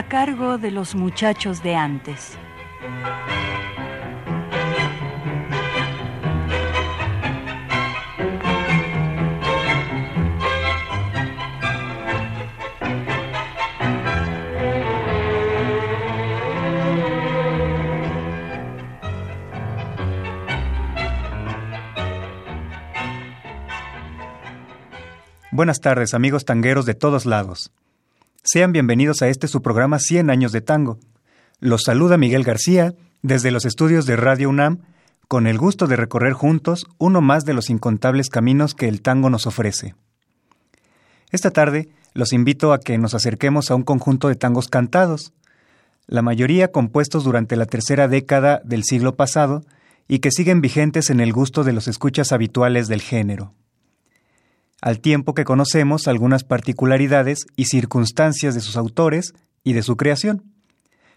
A cargo de los muchachos de antes. Buenas tardes, amigos tangueros de todos lados. Sean bienvenidos a este su programa 100 años de tango. Los saluda Miguel García desde los estudios de Radio UNAM con el gusto de recorrer juntos uno más de los incontables caminos que el tango nos ofrece. Esta tarde los invito a que nos acerquemos a un conjunto de tangos cantados, la mayoría compuestos durante la tercera década del siglo pasado y que siguen vigentes en el gusto de los escuchas habituales del género al tiempo que conocemos algunas particularidades y circunstancias de sus autores y de su creación,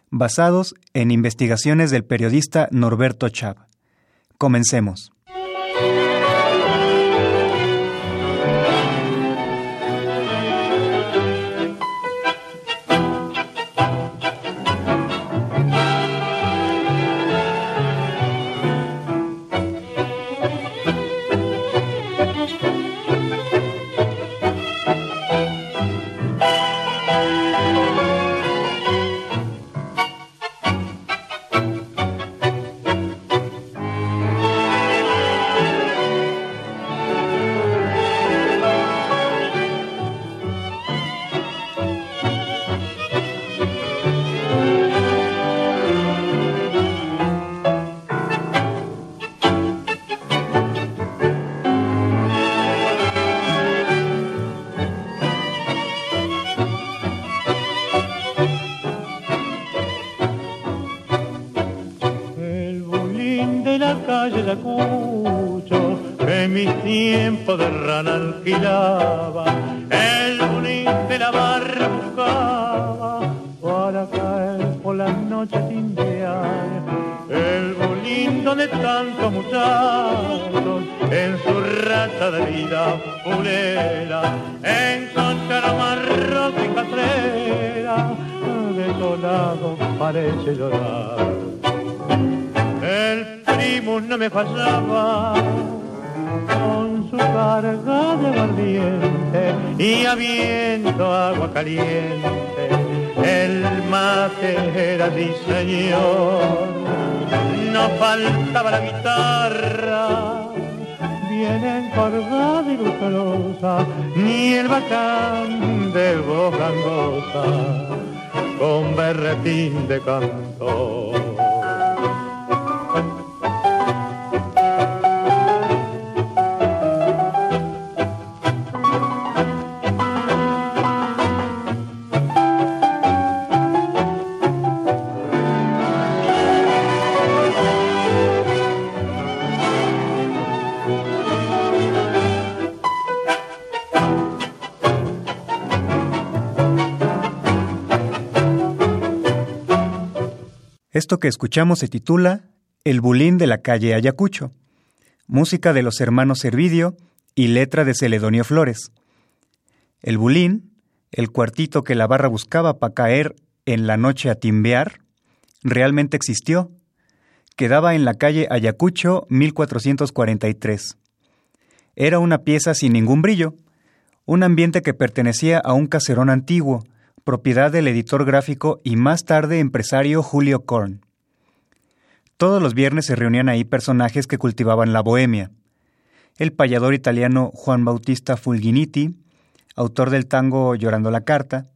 basados en investigaciones del periodista Norberto Chab. Comencemos. El El mate era diseñor, no faltaba la guitarra, bien encorvada y lucrosa, ni el bacán de voz con berretín de cantor. Esto que escuchamos se titula El Bulín de la calle Ayacucho, música de los hermanos Servidio y letra de Celedonio Flores. El Bulín, el cuartito que la barra buscaba para caer en la noche a timbear, realmente existió. Quedaba en la calle Ayacucho 1443. Era una pieza sin ningún brillo, un ambiente que pertenecía a un caserón antiguo, propiedad del editor gráfico y más tarde empresario Julio Korn. Todos los viernes se reunían ahí personajes que cultivaban la bohemia. El payador italiano Juan Bautista Fulginiti, autor del tango Llorando la Carta,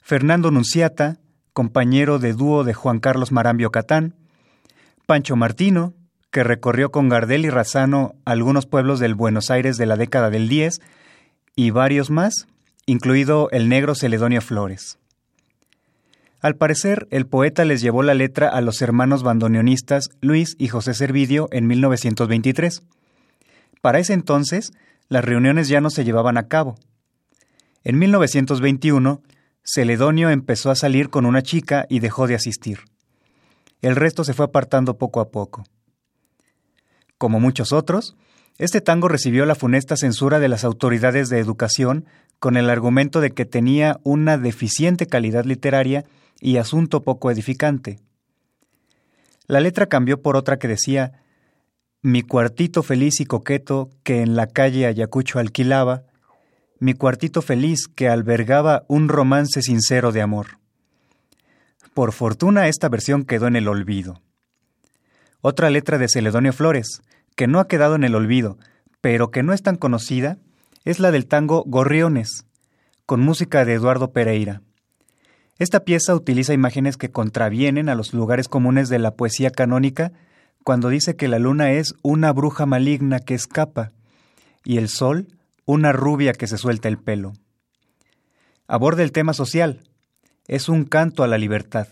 Fernando Nunciata, compañero de dúo de Juan Carlos Marambio Catán, Pancho Martino, que recorrió con Gardel y Razano algunos pueblos del Buenos Aires de la década del 10, y varios más, incluido el negro Celedonio Flores. Al parecer, el poeta les llevó la letra a los hermanos bandoneonistas Luis y José Servidio en 1923. Para ese entonces, las reuniones ya no se llevaban a cabo. En 1921, Celedonio empezó a salir con una chica y dejó de asistir. El resto se fue apartando poco a poco. Como muchos otros, este tango recibió la funesta censura de las autoridades de educación con el argumento de que tenía una deficiente calidad literaria y asunto poco edificante. La letra cambió por otra que decía Mi cuartito feliz y coqueto que en la calle Ayacucho alquilaba, mi cuartito feliz que albergaba un romance sincero de amor. Por fortuna esta versión quedó en el olvido. Otra letra de Celedonio Flores, que no ha quedado en el olvido, pero que no es tan conocida, es la del tango Gorriones, con música de Eduardo Pereira. Esta pieza utiliza imágenes que contravienen a los lugares comunes de la poesía canónica cuando dice que la luna es una bruja maligna que escapa y el sol una rubia que se suelta el pelo. Aborda el tema social. Es un canto a la libertad.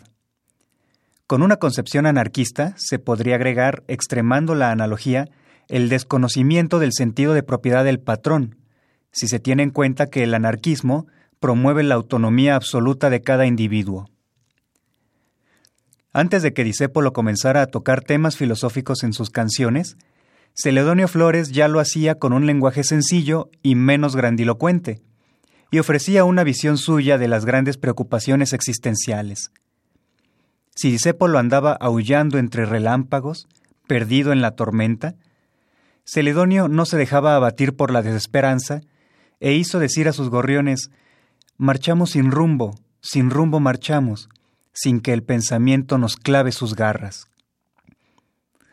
Con una concepción anarquista se podría agregar, extremando la analogía, el desconocimiento del sentido de propiedad del patrón, si se tiene en cuenta que el anarquismo promueve la autonomía absoluta de cada individuo. Antes de que Disépolo comenzara a tocar temas filosóficos en sus canciones, Celedonio Flores ya lo hacía con un lenguaje sencillo y menos grandilocuente, y ofrecía una visión suya de las grandes preocupaciones existenciales. Si Disépolo andaba aullando entre relámpagos, perdido en la tormenta, Celedonio no se dejaba abatir por la desesperanza e hizo decir a sus gorriones Marchamos sin rumbo, sin rumbo marchamos, sin que el pensamiento nos clave sus garras.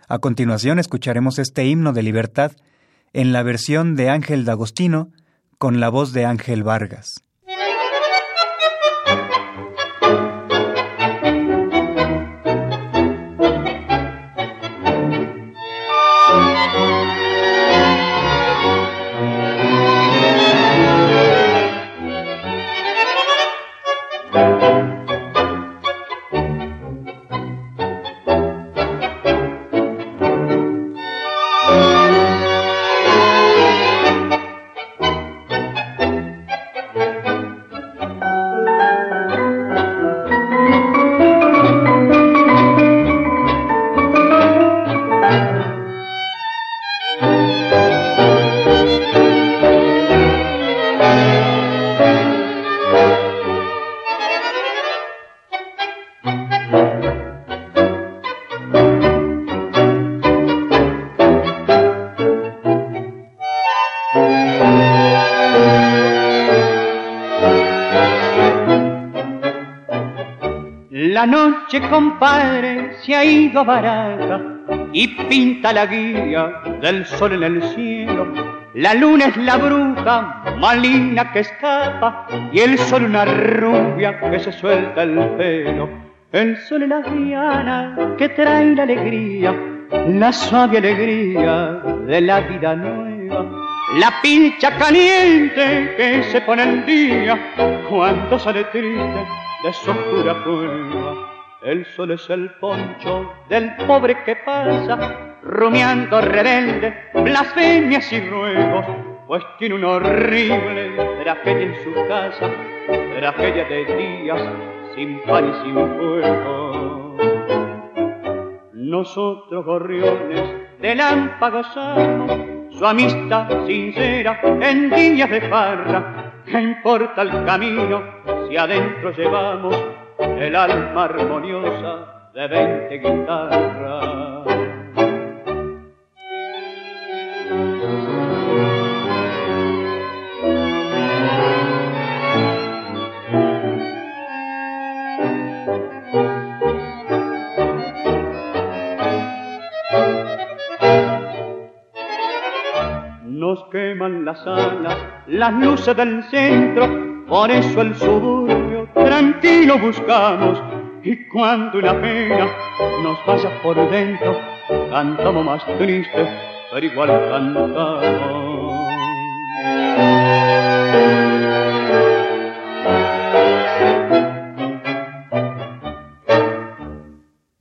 A continuación escucharemos este himno de libertad en la versión de Ángel D'Agostino con la voz de Ángel Vargas. Noche, compadre, se ha ido barata y pinta la guía del sol en el cielo. La luna es la bruja malina que escapa y el sol una rubia que se suelta el pelo. El sol es la diana que trae la alegría, la suave alegría de la vida nueva. La pincha caliente que se pone el día cuando sale triste de su oscura prueba. El sol es el poncho del pobre que pasa, rumiando rebelde, blasfemias y ruegos, pues tiene un horrible tragedia en su casa, tragedia de días sin pan y sin fuego. Nosotros gorriones de lámpagos somos, su amistad sincera en días de farra, ¿Qué importa el camino si adentro llevamos el alma armoniosa de veinte guitarras? nos queman las alas, las luces del centro, por eso el suburbio tranquilo buscamos. Y cuando una pena nos pasa por dentro, cantamos más triste, pero igual cantamos.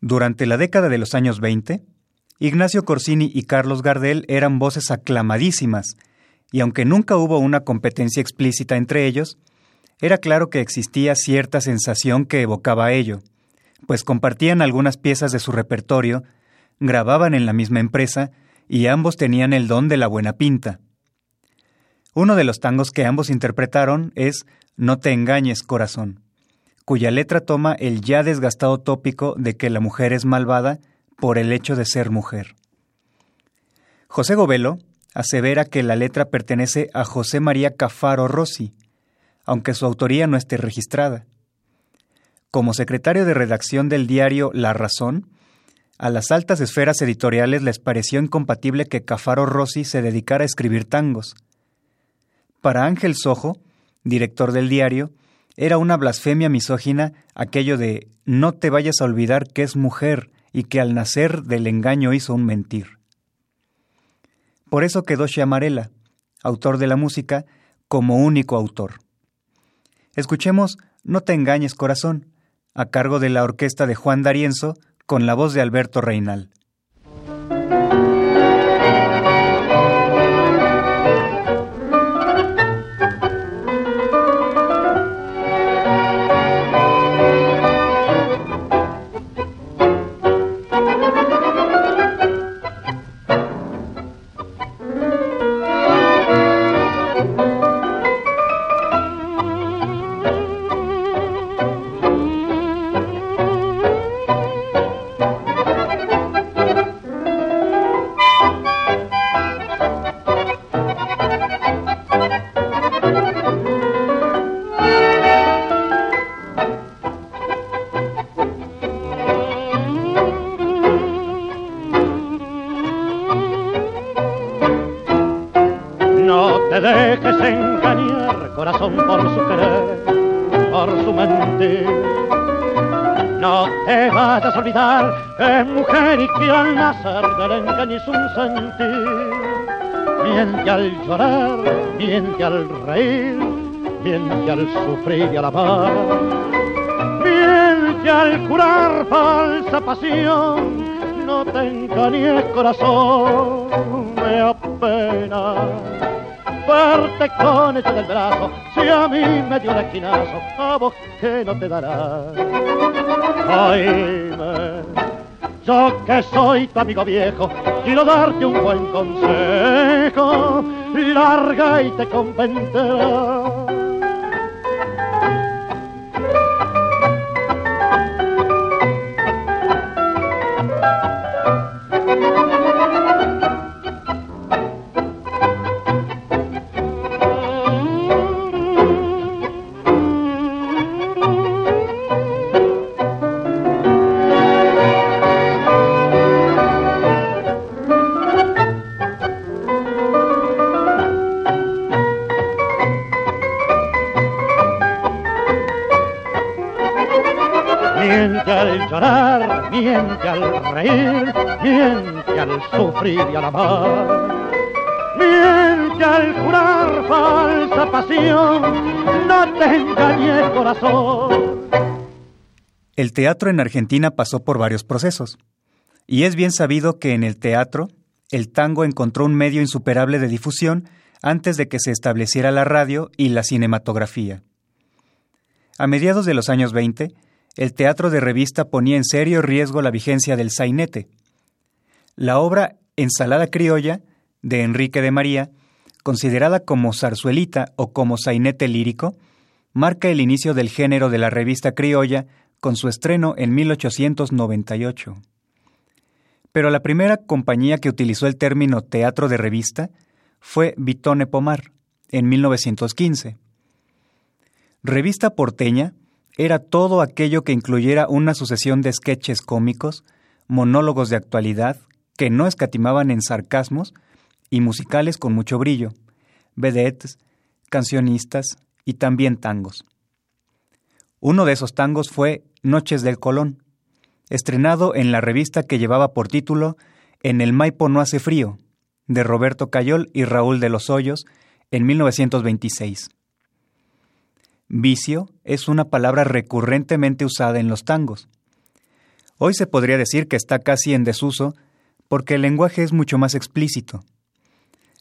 Durante la década de los años 20, Ignacio Corsini y Carlos Gardel eran voces aclamadísimas, y aunque nunca hubo una competencia explícita entre ellos, era claro que existía cierta sensación que evocaba ello, pues compartían algunas piezas de su repertorio, grababan en la misma empresa y ambos tenían el don de la buena pinta. Uno de los tangos que ambos interpretaron es No te engañes, corazón, cuya letra toma el ya desgastado tópico de que la mujer es malvada por el hecho de ser mujer. José Govelo asevera que la letra pertenece a José María Cafaro Rossi, aunque su autoría no esté registrada. Como secretario de redacción del diario La Razón, a las altas esferas editoriales les pareció incompatible que Cafaro Rossi se dedicara a escribir tangos. Para Ángel Sojo, director del diario, era una blasfemia misógina aquello de no te vayas a olvidar que es mujer y que al nacer del engaño hizo un mentir. Por eso quedó Chiamarela, autor de la música, como único autor. Escuchemos No te engañes corazón, a cargo de la orquesta de Juan D'Arienzo, con la voz de Alberto Reinal. Reír, miente al sufrir y al amar. Miente al curar falsa pasión, no te engañes corazón, me apena verte con ese del brazo, si a mí me dio el esquinazo, a vos que no te dará. Oíme, yo que soy tu amigo viejo, quiero darte un buen consejo, larga y te convencerá. Miente al reír, miente al sufrir y al amar. Al jurar falsa pasión, no corazón. El teatro en Argentina pasó por varios procesos, y es bien sabido que en el teatro el tango encontró un medio insuperable de difusión antes de que se estableciera la radio y la cinematografía. A mediados de los años 20, el teatro de revista ponía en serio riesgo la vigencia del sainete. La obra Ensalada criolla, de Enrique de María, considerada como zarzuelita o como sainete lírico, marca el inicio del género de la revista criolla con su estreno en 1898. Pero la primera compañía que utilizó el término teatro de revista fue Vitone Pomar, en 1915. Revista porteña era todo aquello que incluyera una sucesión de sketches cómicos, monólogos de actualidad, que no escatimaban en sarcasmos, y musicales con mucho brillo, vedettes, cancionistas y también tangos. Uno de esos tangos fue Noches del Colón, estrenado en la revista que llevaba por título En el Maipo no hace frío, de Roberto Cayol y Raúl de los Hoyos, en 1926. Vicio es una palabra recurrentemente usada en los tangos. Hoy se podría decir que está casi en desuso porque el lenguaje es mucho más explícito.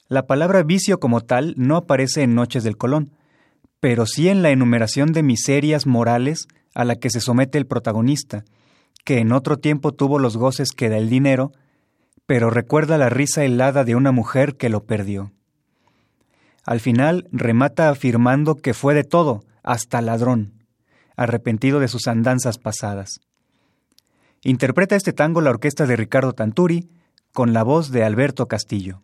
La palabra vicio como tal no aparece en Noches del Colón, pero sí en la enumeración de miserias morales a la que se somete el protagonista, que en otro tiempo tuvo los goces que da el dinero, pero recuerda la risa helada de una mujer que lo perdió. Al final remata afirmando que fue de todo, hasta ladrón, arrepentido de sus andanzas pasadas. Interpreta este tango la orquesta de Ricardo Tanturi con la voz de Alberto Castillo.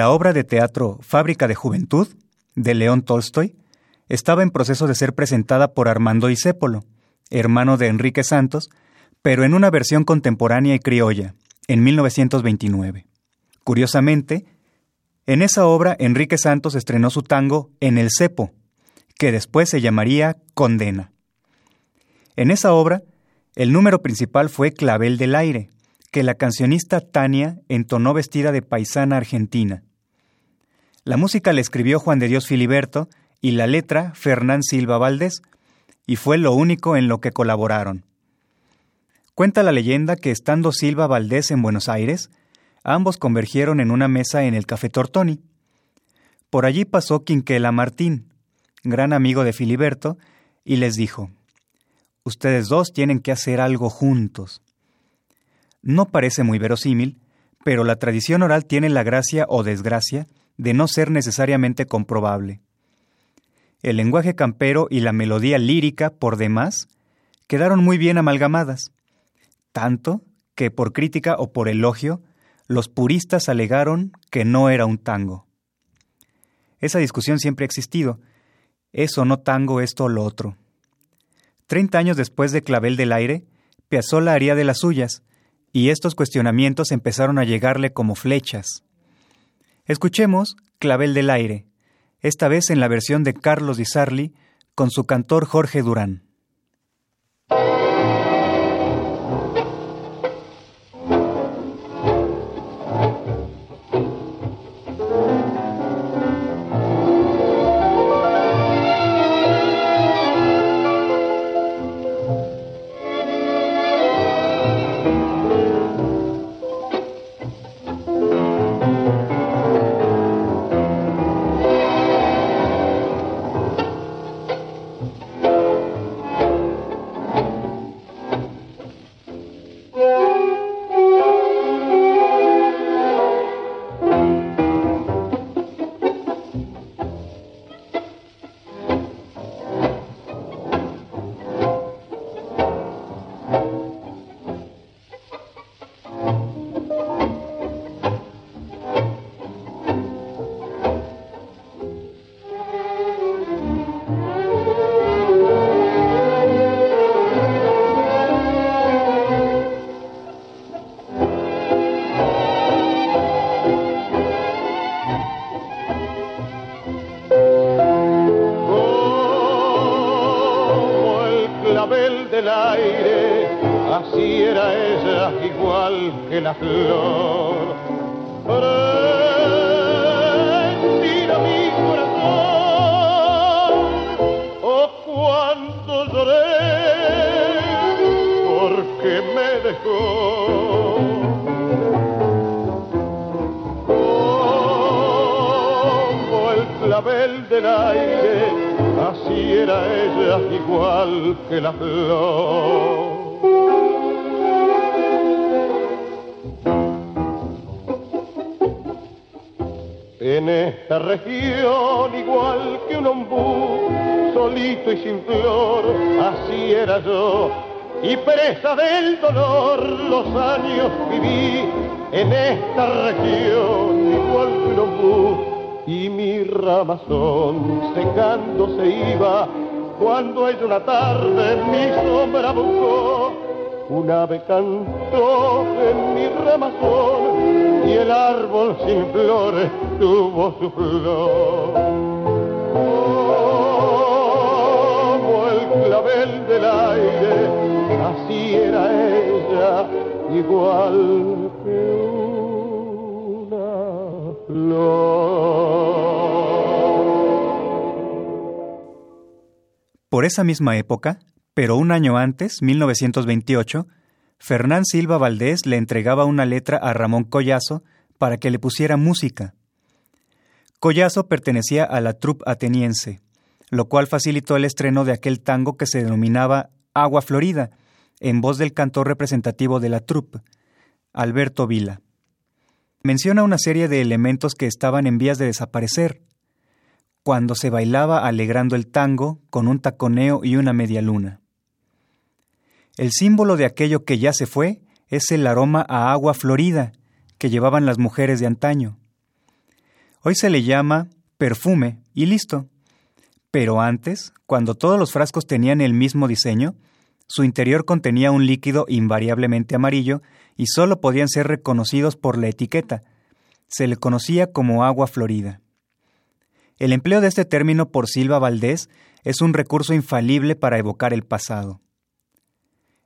obra de teatro Fábrica de Juventud, de León Tolstoy, estaba en proceso de ser presentada por Armando Isépolo, hermano de Enrique Santos, pero en una versión contemporánea y criolla, en 1929. Curiosamente, en esa obra Enrique Santos estrenó su tango En el cepo, que después se llamaría Condena. En esa obra, el número principal fue Clavel del Aire, que la cancionista Tania entonó vestida de paisana argentina. La música la escribió Juan de Dios Filiberto y la letra Fernán Silva Valdés, y fue lo único en lo que colaboraron. Cuenta la leyenda que estando Silva Valdés en Buenos Aires, ambos convergieron en una mesa en el Café Tortoni. Por allí pasó Quinquela Martín, gran amigo de Filiberto, y les dijo, Ustedes dos tienen que hacer algo juntos. No parece muy verosímil, pero la tradición oral tiene la gracia o desgracia de no ser necesariamente comprobable. El lenguaje campero y la melodía lírica, por demás, quedaron muy bien amalgamadas, tanto que por crítica o por elogio, los puristas alegaron que no era un tango. Esa discusión siempre ha existido. Eso no tango, esto o lo otro. Treinta años después de Clavel del Aire, Piazzolla haría de las suyas, y estos cuestionamientos empezaron a llegarle como flechas. Escuchemos Clavel del Aire, esta vez en la versión de Carlos Di Sarli con su cantor Jorge Durán. Del aire, así era ella igual que la flor. Prendida mi corazón, oh cuánto lloré, porque me dejó. Como el clavel del aire, era ella igual que la flor. En esta región, igual que un ombú, solito y sin flor, así era yo. Y presa del dolor, los años viví en esta región, igual que un ombú y mi ramazón secando se iba cuando ella una tarde mi sombra buscó. Un ave cantó en mi ramazón y el árbol sin flores tuvo su flor. Como el clavel del aire, así era ella, igual que una flor. Por esa misma época, pero un año antes, 1928, Fernán Silva Valdés le entregaba una letra a Ramón Collazo para que le pusiera música. Collazo pertenecía a la troupe ateniense, lo cual facilitó el estreno de aquel tango que se denominaba Agua Florida, en voz del cantor representativo de la troupe, Alberto Vila. Menciona una serie de elementos que estaban en vías de desaparecer, cuando se bailaba alegrando el tango con un taconeo y una media luna. El símbolo de aquello que ya se fue es el aroma a agua florida que llevaban las mujeres de antaño. Hoy se le llama perfume y listo. Pero antes, cuando todos los frascos tenían el mismo diseño, su interior contenía un líquido invariablemente amarillo y solo podían ser reconocidos por la etiqueta. Se le conocía como agua florida. El empleo de este término por Silva Valdés es un recurso infalible para evocar el pasado.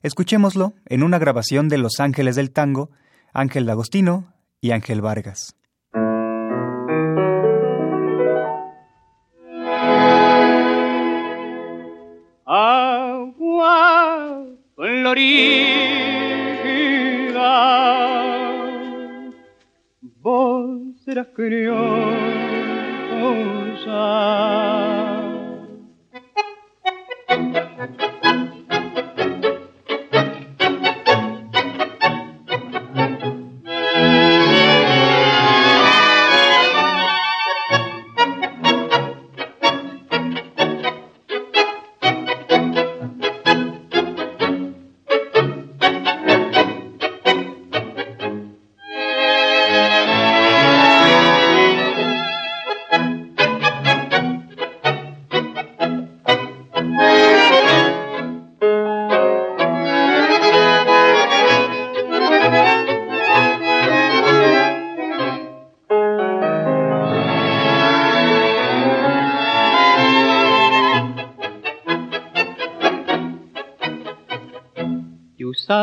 Escuchémoslo en una grabación de Los Ángeles del Tango, Ángel D'Agostino y Ángel Vargas. Agua florida, vos serás criosa. Y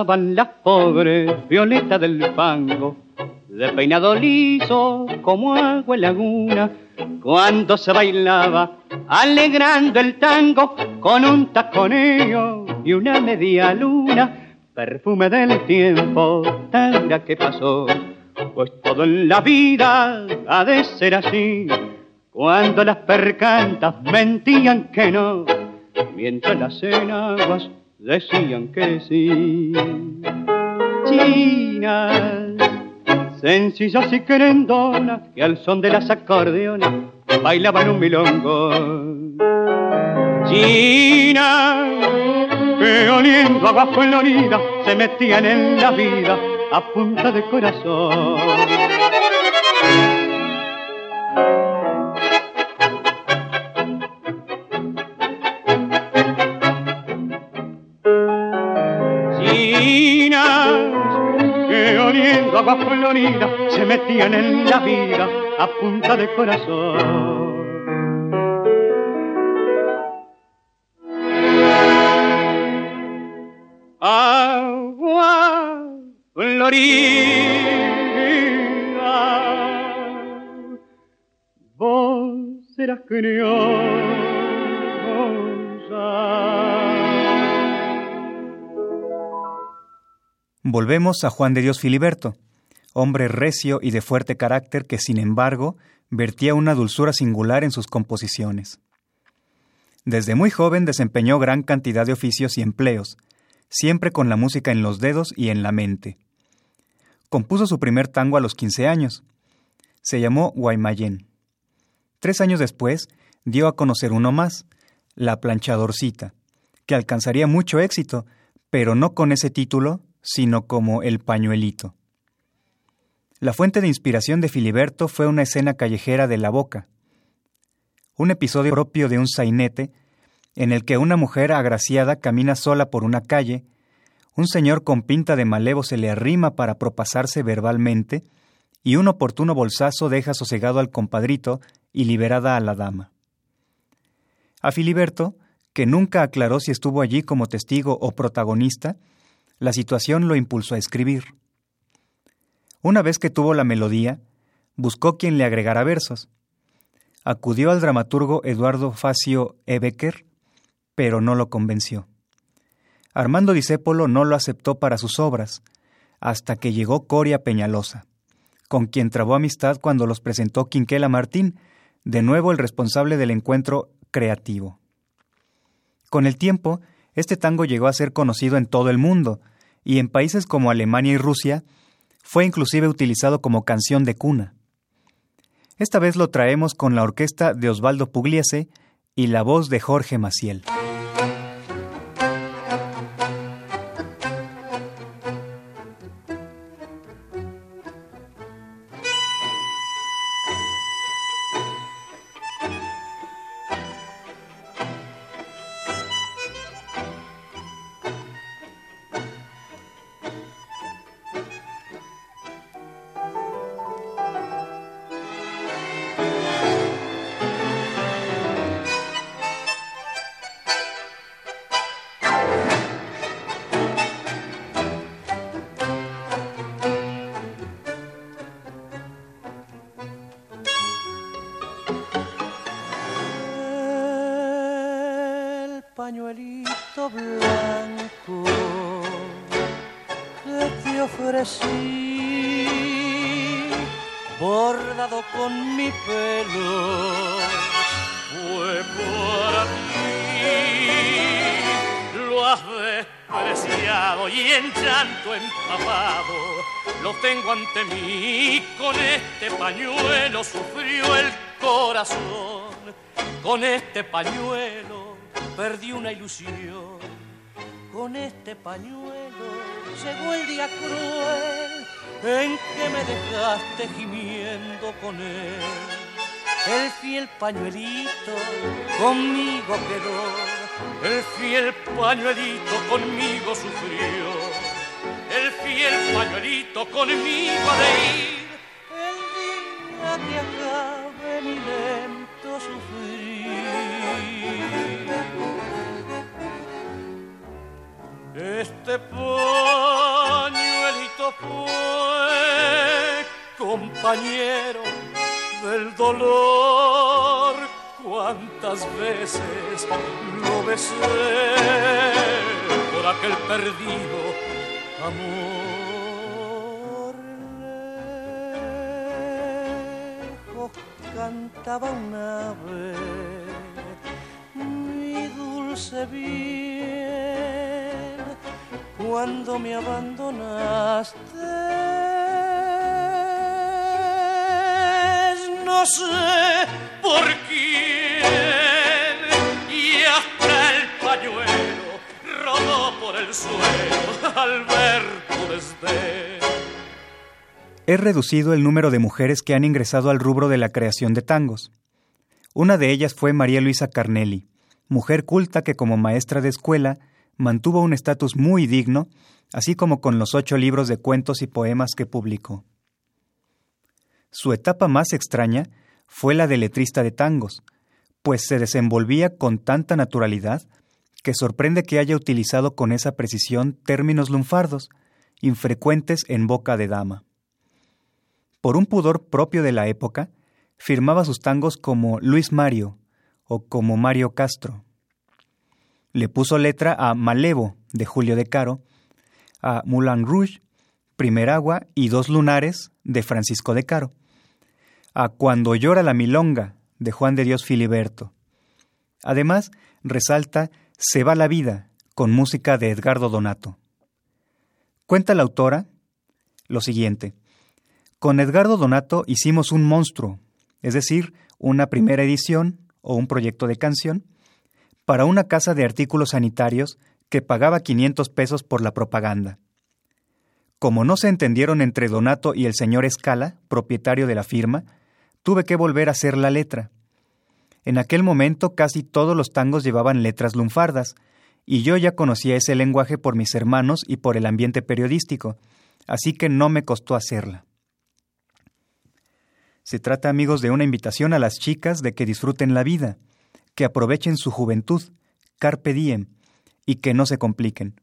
usaban las pobres violetas del fango, de peinado liso como agua en laguna, cuando se bailaba alegrando el tango con un taconeo y una media luna, perfume del tiempo, tanga que pasó, pues todo en la vida ha de ser así, cuando las percantas mentían que no, mientras las enaguas decían que sí. Chinas, sencillas y querendonas, que al son de las acordeonas bailaban un milongo. Chinas, que oliendo agua florida se metían en la vida a punta de corazón. pava florida se metían en la vida a punta de corazón. Agua florida, vos serás criolla. Volvemos a Juan de Dios Filiberto hombre recio y de fuerte carácter que, sin embargo, vertía una dulzura singular en sus composiciones. Desde muy joven desempeñó gran cantidad de oficios y empleos, siempre con la música en los dedos y en la mente. Compuso su primer tango a los 15 años. Se llamó Guaymallén. Tres años después dio a conocer uno más, La planchadorcita, que alcanzaría mucho éxito, pero no con ese título, sino como El pañuelito. La fuente de inspiración de Filiberto fue una escena callejera de La Boca, un episodio propio de un sainete en el que una mujer agraciada camina sola por una calle, un señor con pinta de malevo se le arrima para propasarse verbalmente, y un oportuno bolsazo deja sosegado al compadrito y liberada a la dama. A Filiberto, que nunca aclaró si estuvo allí como testigo o protagonista, la situación lo impulsó a escribir. Una vez que tuvo la melodía, buscó quien le agregara versos. Acudió al dramaturgo Eduardo Facio Ebecker, pero no lo convenció. Armando Discépolo no lo aceptó para sus obras, hasta que llegó Coria Peñalosa, con quien trabó amistad cuando los presentó Quinquela Martín, de nuevo el responsable del encuentro creativo. Con el tiempo, este tango llegó a ser conocido en todo el mundo, y en países como Alemania y Rusia fue inclusive utilizado como canción de cuna. Esta vez lo traemos con la orquesta de Osvaldo Pugliese y la voz de Jorge Maciel. Blanco que te ofrecí, bordado con mi pelo, fue para ti. Lo has despreciado y en llanto empapado lo tengo ante mí. Con este pañuelo sufrió el corazón, con este pañuelo perdí una ilusión. Con este pañuelo llegó el día cruel en que me dejaste gimiendo con él. El fiel pañuelito conmigo quedó, el fiel pañuelito conmigo sufrió, el fiel pañuelito conmigo ha de ir. El día que acabe mi lento sufrir. Este pañuelito fue compañero del dolor. Cuántas veces lo besé por aquel perdido amor. Lejos cantaba un ave, mi dulce bien, cuando me abandonaste. No sé por quién y hasta el pañuelo rodó por el suelo al ver. Es reducido el número de mujeres que han ingresado al rubro de la creación de tangos. Una de ellas fue María Luisa Carnelli, mujer culta que como maestra de escuela mantuvo un estatus muy digno, así como con los ocho libros de cuentos y poemas que publicó. Su etapa más extraña fue la de letrista de tangos, pues se desenvolvía con tanta naturalidad que sorprende que haya utilizado con esa precisión términos lunfardos infrecuentes en boca de dama. Por un pudor propio de la época, firmaba sus tangos como Luis Mario o como Mario Castro. Le puso letra a Malevo de Julio de Caro, a Moulin Rouge, Primer Agua y Dos Lunares de Francisco de Caro, a Cuando llora la milonga de Juan de Dios Filiberto. Además, resalta Se va la vida con música de Edgardo Donato. Cuenta la autora lo siguiente. Con Edgardo Donato hicimos un monstruo, es decir, una primera edición o un proyecto de canción, para una casa de artículos sanitarios que pagaba 500 pesos por la propaganda. Como no se entendieron entre Donato y el señor Escala, propietario de la firma, tuve que volver a hacer la letra. En aquel momento casi todos los tangos llevaban letras lunfardas, y yo ya conocía ese lenguaje por mis hermanos y por el ambiente periodístico, así que no me costó hacerla. Se trata, amigos, de una invitación a las chicas de que disfruten la vida, que aprovechen su juventud, carpe diem, y que no se compliquen.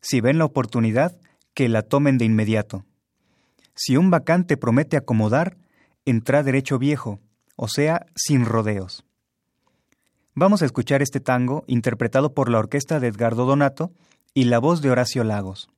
Si ven la oportunidad, que la tomen de inmediato. Si un vacante promete acomodar, entra derecho viejo, o sea, sin rodeos. Vamos a escuchar este tango interpretado por la orquesta de Edgardo Donato y la voz de Horacio Lagos.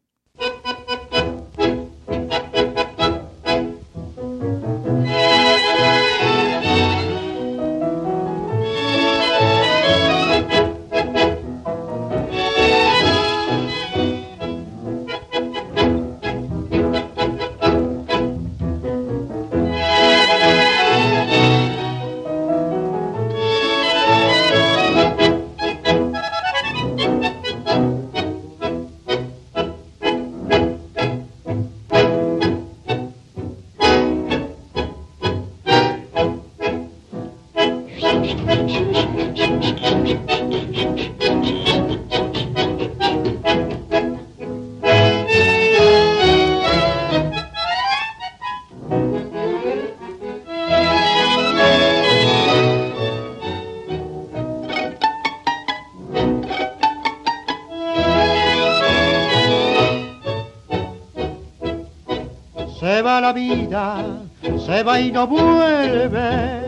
Y no vuelve.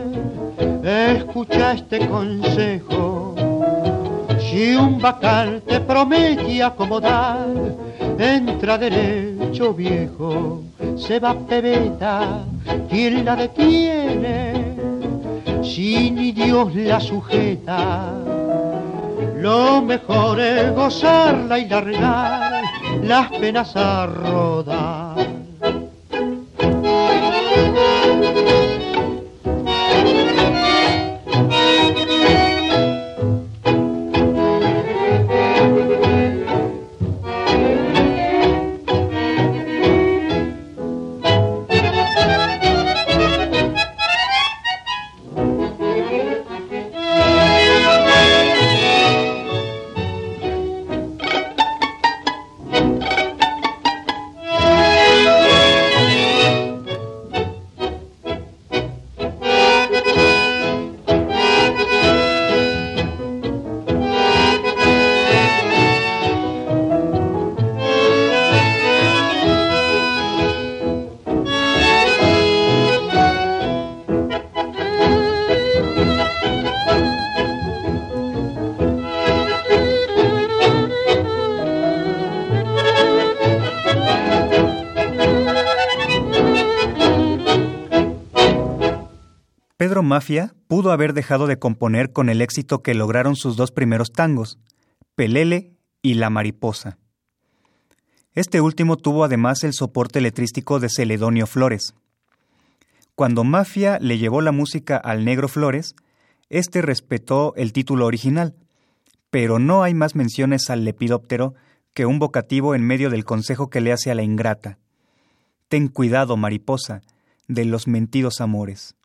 Escucha este consejo. Si un bacal te promete acomodar, entra derecho viejo. Se va pebeta, ¿quién la detiene? Si ni Dios la sujeta. Lo mejor es gozarla y largar las penas a rodar. Mafia pudo haber dejado de componer con el éxito que lograron sus dos primeros tangos, Pelele y La Mariposa. Este último tuvo además el soporte letrístico de Celedonio Flores. Cuando Mafia le llevó la música al Negro Flores, este respetó el título original, pero no hay más menciones al lepidóptero que un vocativo en medio del consejo que le hace a la ingrata. Ten cuidado, mariposa, de los mentidos amores.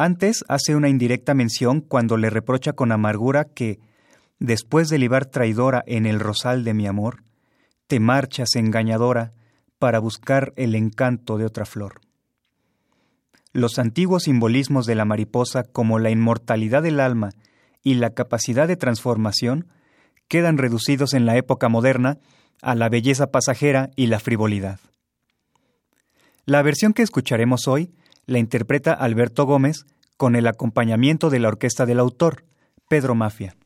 Antes hace una indirecta mención cuando le reprocha con amargura que, después de libar traidora en el rosal de mi amor, te marchas engañadora para buscar el encanto de otra flor. Los antiguos simbolismos de la mariposa como la inmortalidad del alma y la capacidad de transformación quedan reducidos en la época moderna a la belleza pasajera y la frivolidad. La versión que escucharemos hoy la interpreta Alberto Gómez con el acompañamiento de la orquesta del autor, Pedro Mafia.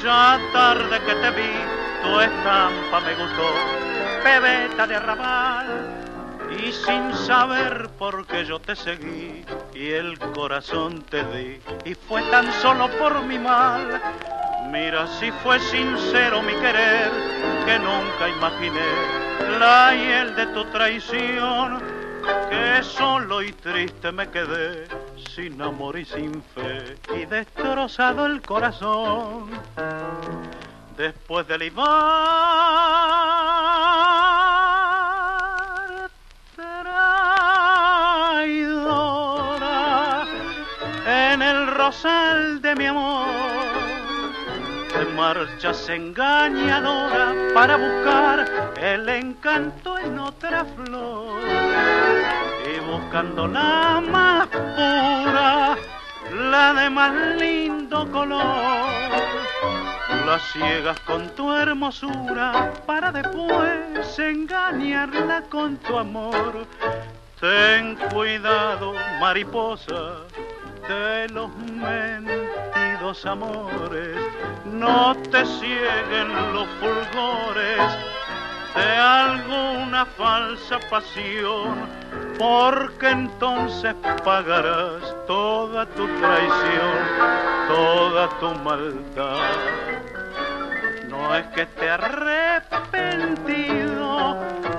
Aquella tarde que te vi, tu estampa me gustó, pebeta de arrabal. Y sin saber por qué yo te seguí y el corazón te di, y fue tan solo por mi mal Mira si fue sincero mi querer, que nunca imaginé la hiel de tu traición, que solo y triste me quedé, sin amor y sin fe, y destrozado el corazón. Después del Ibar, traidora, en el rosal de mi amor marchas engañadora para buscar el encanto en otra flor y buscando la más pura, la de más lindo color. La ciegas con tu hermosura para después engañarla con tu amor. Ten cuidado, mariposa, de los mentidos amores, no te cieguen los fulgores de alguna falsa pasión, porque entonces pagarás toda tu traición, toda tu maldad. No es que te arrepentido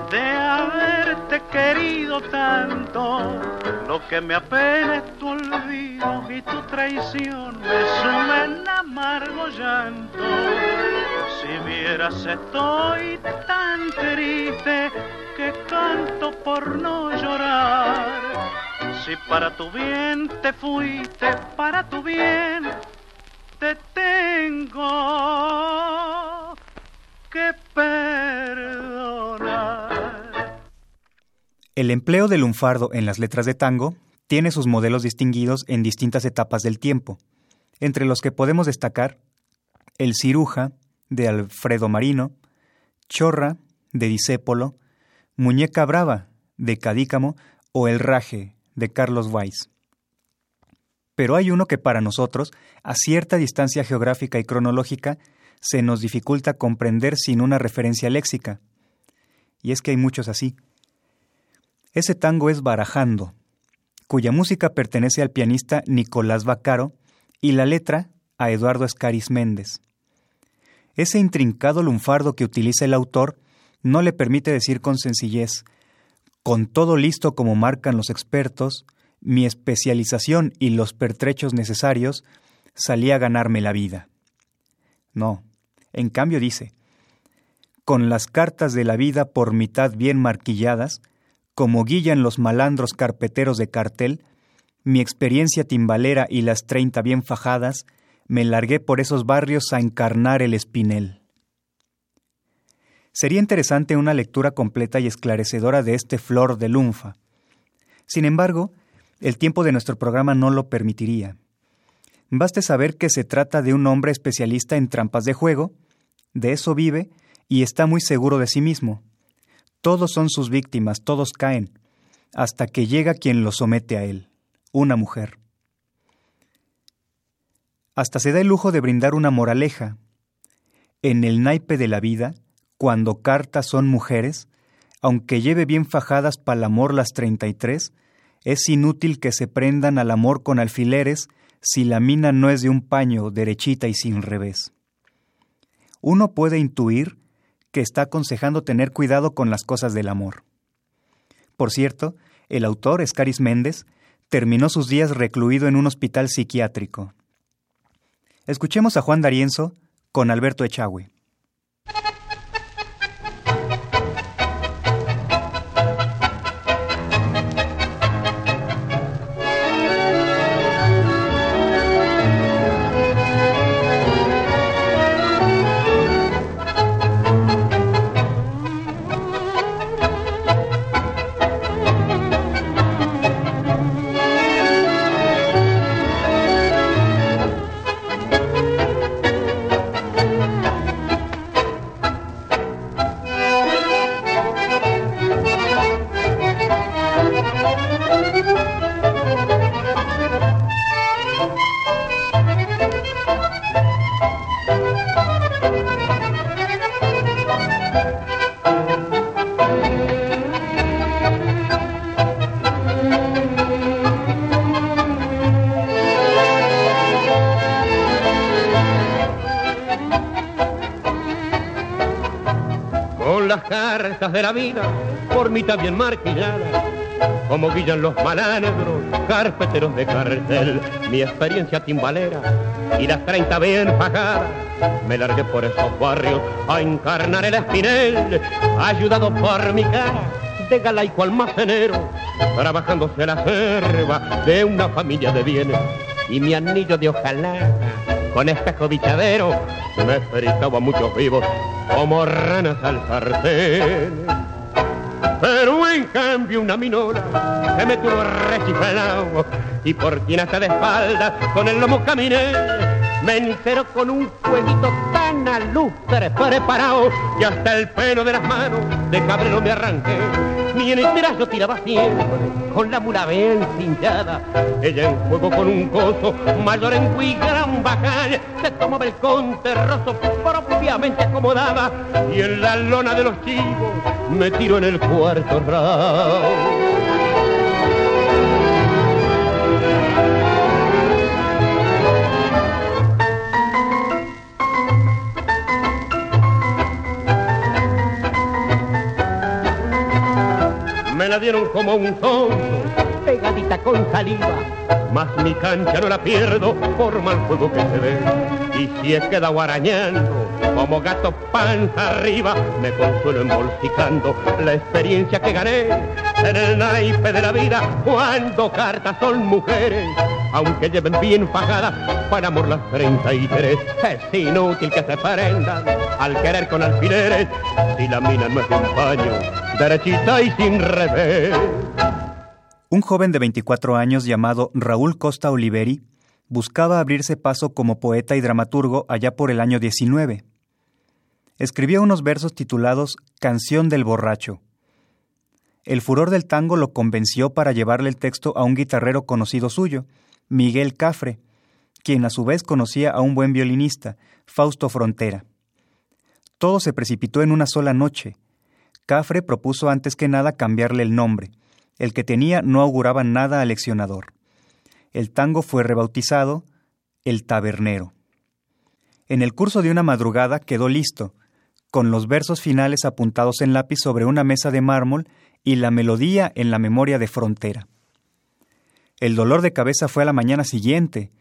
de haberte querido tanto. Lo que me apena es tu olvido y tu traición me sume en amargo llanto. Si vieras estoy tan triste que canto por no llorar. Si para tu bien te fuiste, para tu bien El empleo del lunfardo en las letras de tango tiene sus modelos distinguidos en distintas etapas del tiempo, entre los que podemos destacar El ciruja, de Alfredo Marino, Chorra, de Disépolo, Muñeca Brava, de Cadícamo, o El Raje, de Carlos Weiss. Pero hay uno que para nosotros, a cierta distancia geográfica y cronológica, se nos dificulta comprender sin una referencia léxica. Y es que hay muchos así. Ese tango es Barajando, cuya música pertenece al pianista Nicolás Bacaro y la letra a Eduardo Escaris Méndez. Ese intrincado lunfardo que utiliza el autor no le permite decir con sencillez, con todo listo como marcan los expertos, mi especialización y los pertrechos necesarios, salí a ganarme la vida. No, en cambio dice, con las cartas de la vida por mitad bien marquilladas, como guillan los malandros carpeteros de cartel, mi experiencia timbalera y las treinta bien fajadas, me largué por esos barrios a encarnar el espinel. Sería interesante una lectura completa y esclarecedora de este flor de lunfa. Sin embargo, el tiempo de nuestro programa no lo permitiría. Baste saber que se trata de un hombre especialista en trampas de juego, de eso vive y está muy seguro de sí mismo. Todos son sus víctimas, todos caen. hasta que llega quien lo somete a él, una mujer. Hasta se da el lujo de brindar una moraleja. En el naipe de la vida, cuando cartas son mujeres, aunque lleve bien fajadas pa'l amor las treinta y tres, es inútil que se prendan al amor con alfileres si la mina no es de un paño derechita y sin revés. Uno puede intuir que está aconsejando tener cuidado con las cosas del amor. Por cierto, el autor, Escaris Méndez, terminó sus días recluido en un hospital psiquiátrico. Escuchemos a Juan D'Arienzo con Alberto Echagüe. La vida, por mitad bien marquilladas, como guillan los malandros, carpeteros de cartel, mi experiencia timbalera y las 30 bien pagadas. Me largué por esos barrios a encarnar el espinel, ayudado por mi cara de galaico almacenero, trabajándose la selva de una familia de bienes y mi anillo de hojalata con espejo bichadero me fritaba muchos vivos como ranas al sartén. Pero en cambio una minora que me tuvo rechiflado y por quien hasta de espaldas con el lomo caminé, me enceró con un fueguito tan alustre preparado que hasta el pelo de las manos de cabrero me arranqué. Ni en el trazo tiraba siempre con la mula bien cinchada. Ella en juego con un coso mayor en cui gran bajal se tomaba el conterroso propiamente acomodada y en la lona de los chivos me tiró en el cuarto rao. me la dieron como un sonso, pegadita con saliva. Mas mi cancha no la pierdo por mal juego que se ve. Y si he quedado arañando, como gato panza arriba, me consuelo embolsicando la experiencia que gané en el naipe de la vida cuando cartas son mujeres. Aunque lleven bien fajadas para amor las 33, es inútil que se prendan al querer con alfileres si la mina no es un paño, derechita y sin revés. Un joven de 24 años llamado Raúl Costa Oliveri buscaba abrirse paso como poeta y dramaturgo allá por el año 19. Escribía unos versos titulados Canción del borracho. El furor del tango lo convenció para llevarle el texto a un guitarrero conocido suyo, Miguel Cafre, quien a su vez conocía a un buen violinista, Fausto Frontera. Todo se precipitó en una sola noche. Cafre propuso antes que nada cambiarle el nombre. El que tenía no auguraba nada aleccionador. El tango fue rebautizado El Tabernero. En el curso de una madrugada quedó listo, con los versos finales apuntados en lápiz sobre una mesa de mármol y la melodía en la memoria de Frontera. El dolor de cabeza fue a la mañana siguiente.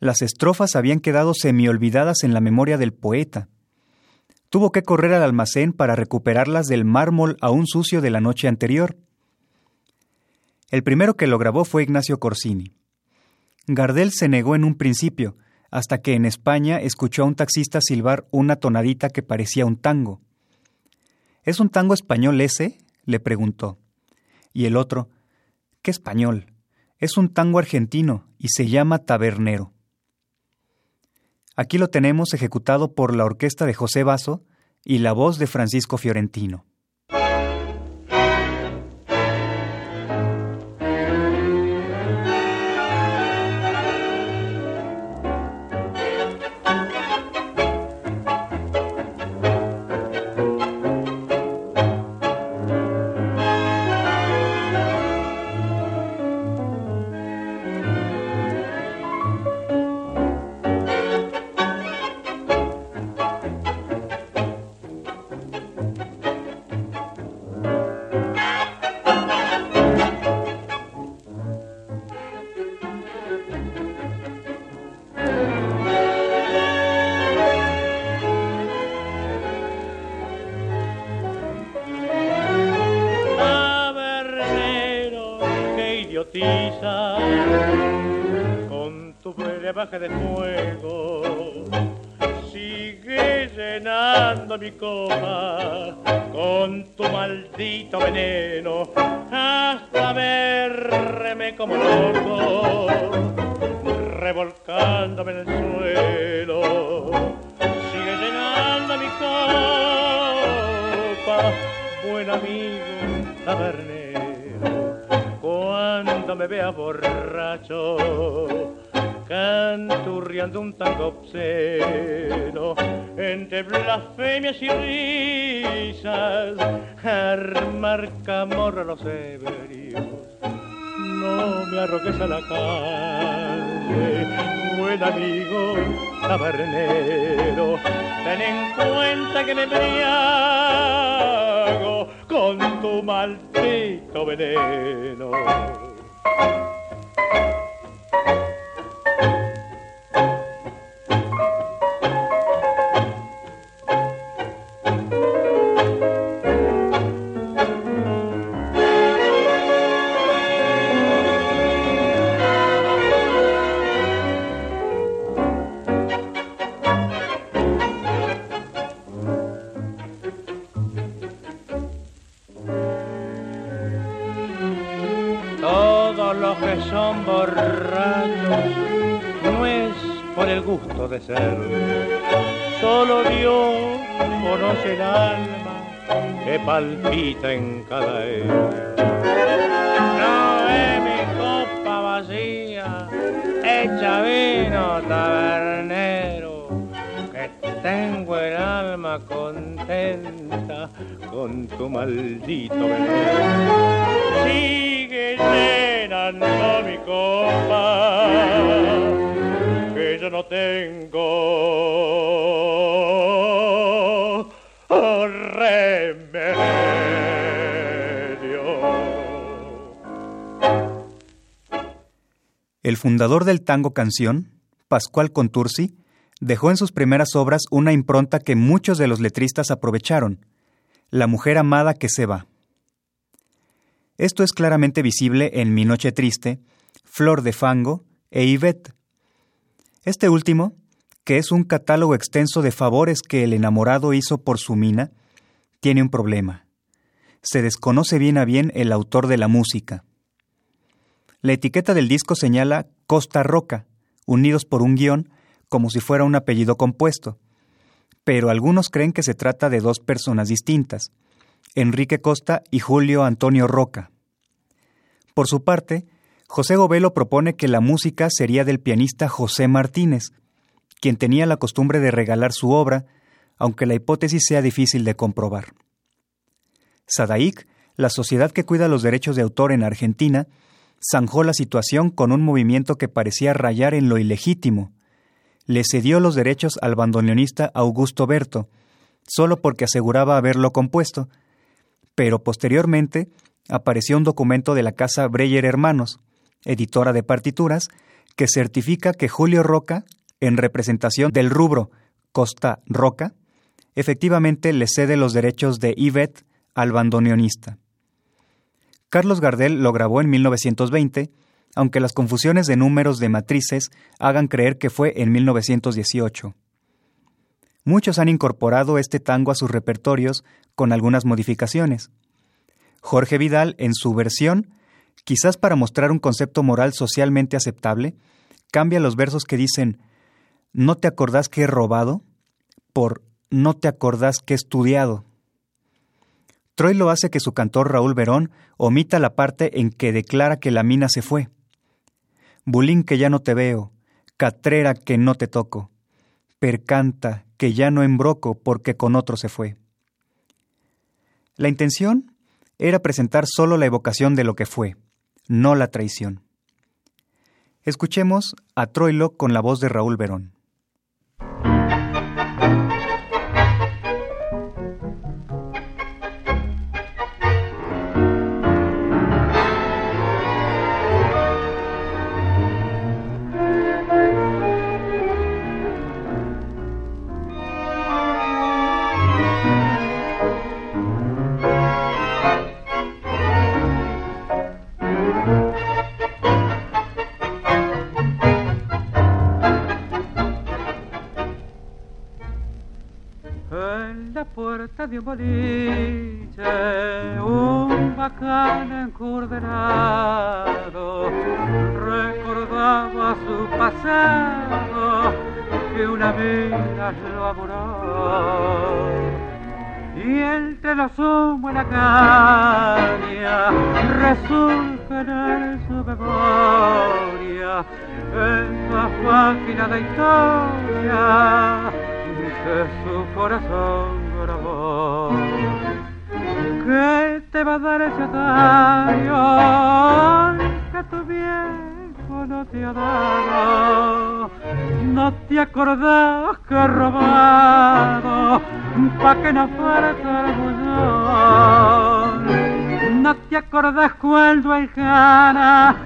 Las estrofas habían quedado semiolvidadas en la memoria del poeta. Tuvo que correr al almacén para recuperarlas del mármol aún sucio de la noche anterior. El primero que lo grabó fue Ignacio Corsini. Gardel se negó en un principio, hasta que en España escuchó a un taxista silbar una tonadita que parecía un tango. ¿Es un tango español ese? le preguntó. Y el otro, ¿qué español? Es un tango argentino y se llama Tabernero. Aquí lo tenemos ejecutado por la orquesta de José Basso y la voz de Francisco Fiorentino. Sigue llenando mi copa, que yo no tengo remedio. El fundador del tango canción, Pascual Contursi, dejó en sus primeras obras una impronta que muchos de los letristas aprovecharon, La mujer amada que se va. Esto es claramente visible en Mi Noche Triste, Flor de Fango e Yvette. Este último, que es un catálogo extenso de favores que el enamorado hizo por su mina, tiene un problema. Se desconoce bien a bien el autor de la música. La etiqueta del disco señala Costa Roca, unidos por un guion, como si fuera un apellido compuesto. Pero algunos creen que se trata de dos personas distintas, Enrique Costa y Julio Antonio Roca. Por su parte, José Govelo propone que la música sería del pianista José Martínez, quien tenía la costumbre de regalar su obra, aunque la hipótesis sea difícil de comprobar. Sadaic, la sociedad que cuida los derechos de autor en Argentina, zanjó la situación con un movimiento que parecía rayar en lo ilegítimo. Le cedió los derechos al bandoneonista Augusto Berto, solo porque aseguraba haberlo compuesto, pero posteriormente apareció un documento de la casa Breyer Hermanos, editora de partituras, que certifica que Julio Roca, en representación del rubro Costa Roca, efectivamente le cede los derechos de Yvette al bandoneonista. Carlos Gardel lo grabó en 1920, aunque las confusiones de números de matrices hagan creer que fue en 1918. Muchos han incorporado este tango a sus repertorios con algunas modificaciones. Jorge Vidal, en su versión, quizás para mostrar un concepto moral socialmente aceptable, cambia los versos que dicen ¿No te acordás que he robado? por ¿No te acordás que he estudiado? Troilo hace que su cantor Raúl Verón omita la parte en que declara que la mina se fue. Bulín que ya no te veo, catrera que no te toco, percanta que ya no embroco porque con otro se fue. La intención era presentar solo la evocación de lo que fue, no la traición. Escuchemos a Troilo con la voz de Raúl Verón. Boliche, un bacán encurderado, recordaba su pasado que una vez lo amoró. Y entre los humos en la caña resurgen en su memoria esa página de historia que su corazón te va a dar ese otario que tu viejo no te ha dado? No te acordás que he robado pa' que no falte el bullón. No te acordás cuando el cara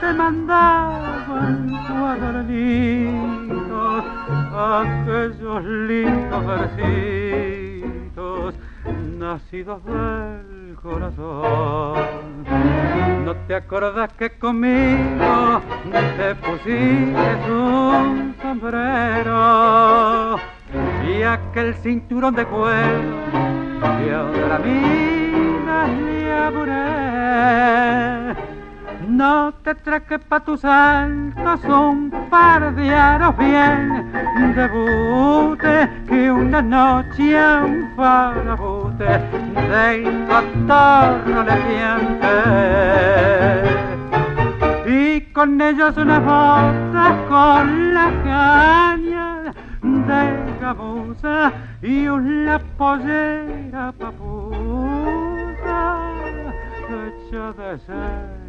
te mandaban cuadronitos, aquellos lindos versitos nacidos del corazón. No te acordás que conmigo te pusiste un sombrero y aquel cinturón de cuero y ahora le apuré. No te traques pa' tus saltos un par de aros bien. Debute que una noche a un farabute del cotorro le siente. Y con ellos una botas con la caña de gamuza y una pollera papusa hecha de seda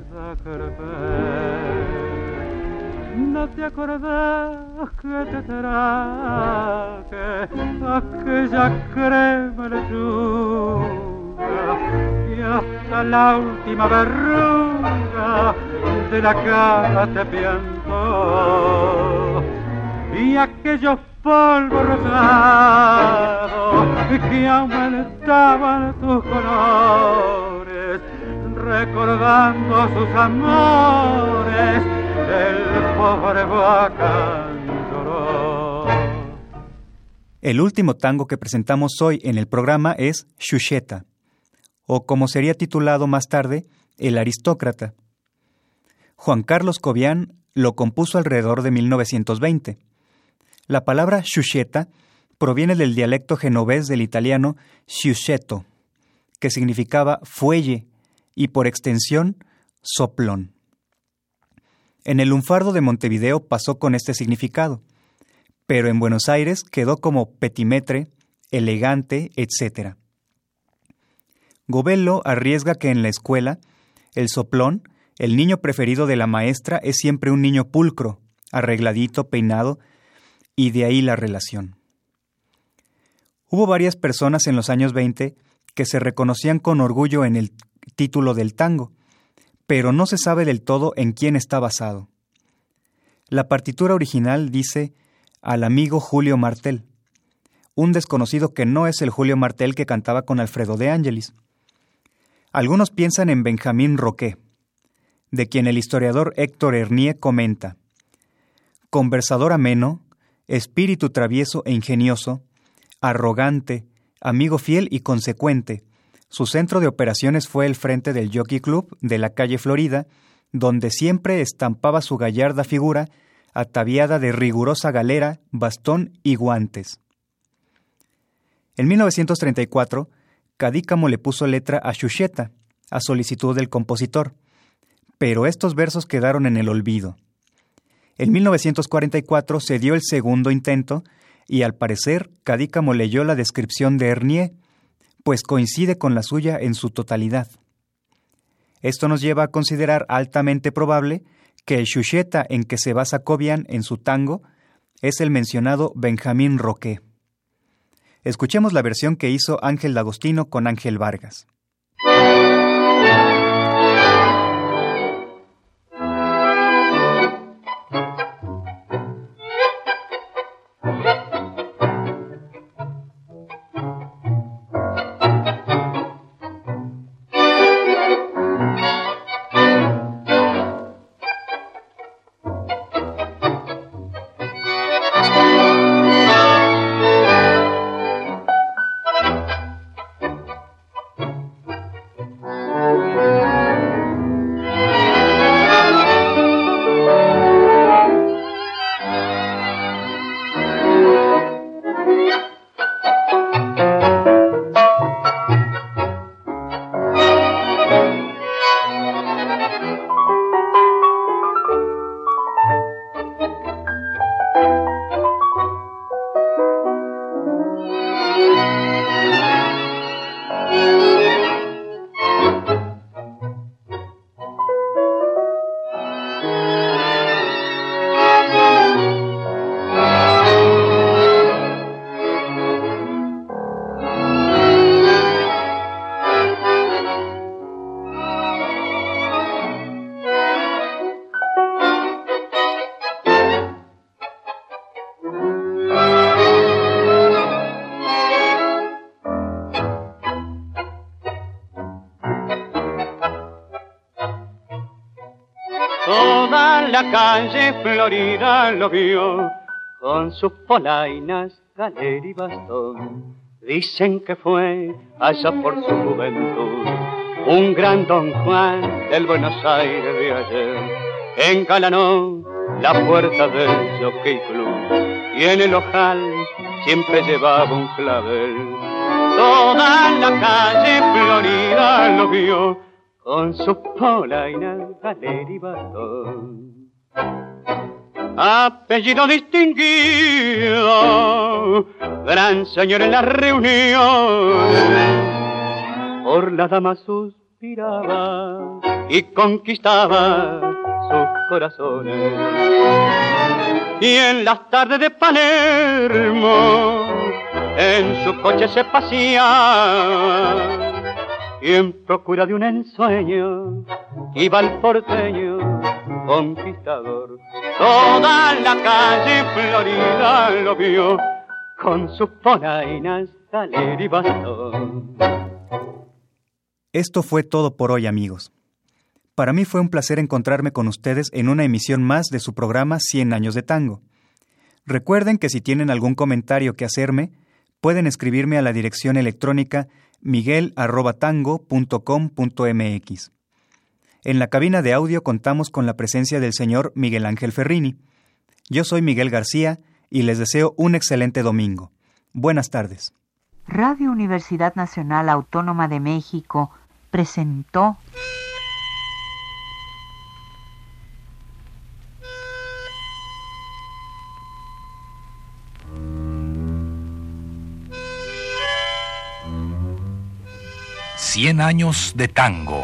No te acordás que te traje aquella crema lechuga y hasta la última verruga de la cara te piantó y aquellos polvos rosados que aumentaban tus colores recordando sus amores el pobre. El último tango que presentamos hoy en el programa es Xuxeta, o como sería titulado más tarde, El Aristócrata. Juan Carlos Cobian lo compuso alrededor de 1920. La palabra Xuxeta proviene del dialecto genovés del italiano Xuxeto, que significaba fuelle y por extensión soplón. En el lunfardo de Montevideo pasó con este significado, pero en Buenos Aires quedó como petimetre, elegante, etc. Gobello arriesga que en la escuela, el soplón, el niño preferido de la maestra, es siempre un niño pulcro, arregladito, peinado, y de ahí la relación. Hubo varias personas en los años 20 que se reconocían con orgullo en el título del tango, pero no se sabe del todo en quién está basado. La partitura original dice al amigo Julio Martel, un desconocido que no es el Julio Martel que cantaba con Alfredo de Ángelis. Algunos piensan en Benjamín Roquet, de quien el historiador Héctor Hernier comenta, conversador ameno, espíritu travieso e ingenioso, arrogante, amigo fiel y consecuente. Su centro de operaciones fue el frente del Jockey Club de la calle Florida, donde siempre estampaba su gallarda figura ataviada de rigurosa galera, bastón y guantes. En 1934, Cadícamo le puso letra a Xuxeta, a solicitud del compositor, pero estos versos quedaron en el olvido. En 1944 se dio el segundo intento y al parecer Cadícamo leyó la descripción de Hernier, pues coincide con la suya en su totalidad. Esto nos lleva a considerar altamente probable que el Xuxeta en que se basa Cobian en su tango es el mencionado Benjamín Roque. Escuchemos la versión que hizo Ángel D'Agostino con Ángel Vargas. Florida lo vio con sus polainas, galer y bastón. Dicen que fue allá por su juventud un gran don Juan del Buenos Aires de ayer. Engalanó la puerta del Jockey Club y en el ojal siempre llevaba un clavel. Toda la calle florida lo vio con su polaina, galer y bastón. Apellido distinguido, gran señor en la reunión, por la dama suspiraba y conquistaba sus corazones. Y en las tardes de Palermo, en su coche se pasea y en procura de un ensueño iba el porteño conquistador. Toda la calle Florida lo vio con sus polainas, taler y bastón. Esto fue todo por hoy, amigos. Para mí fue un placer encontrarme con ustedes en una emisión más de su programa 100 años de tango. Recuerden que si tienen algún comentario que hacerme, pueden escribirme a la dirección electrónica miguel.tango.com.mx. En la cabina de audio contamos con la presencia del señor Miguel Ángel Ferrini. Yo soy Miguel García y les deseo un excelente domingo. Buenas tardes. Radio Universidad Nacional Autónoma de México presentó Cien años de tango.